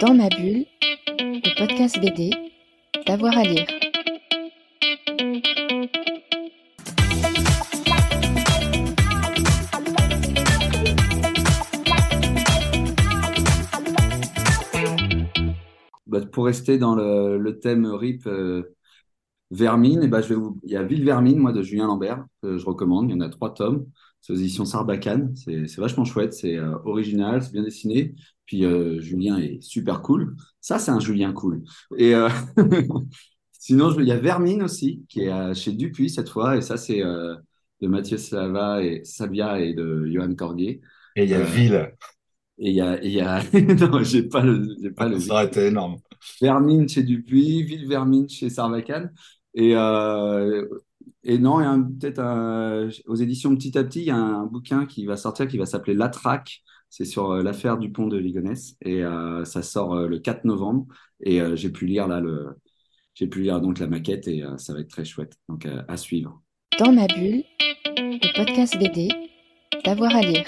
Dans ma bulle, le podcast BD, d'avoir à lire. Bah, pour rester dans le, thème RIP euh, Vermine, et bah, je vais vous... il y a Ville Vermine, moi, de Julien Lambert, que je recommande. Il y en a trois tomes. C'est aux éditions Sarbacane. C'est c'est vachement chouette. C'est euh, original, c'est bien dessiné. Puis euh, Julien est super cool. Ça, c'est un Julien cool. Et euh, sinon, je- il y a Vermine aussi, qui est chez Dupuis cette fois. Et ça, c'est de Mathieu Slava et Sabia et de Johan Cordier. Et il y a Ville. Et il y a, et y a... non, j'ai pas le, j'ai pas le Ça aurait été énorme. Vermine chez Dupuis, Ville Vermine chez Sarbacane. Et, euh, et non, peut-être aux éditions Petit à Petit, il y a un bouquin qui va sortir qui va s'appeler La Traque. C'est sur euh, l'affaire du pont de Ligonnès. Et euh, ça sort euh, le 4 novembre. Et j'ai pu lire là j'ai pu lire donc la maquette et ça va être très chouette. Donc à suivre. Dans ma bulle, le podcast BD, d'avoir à lire.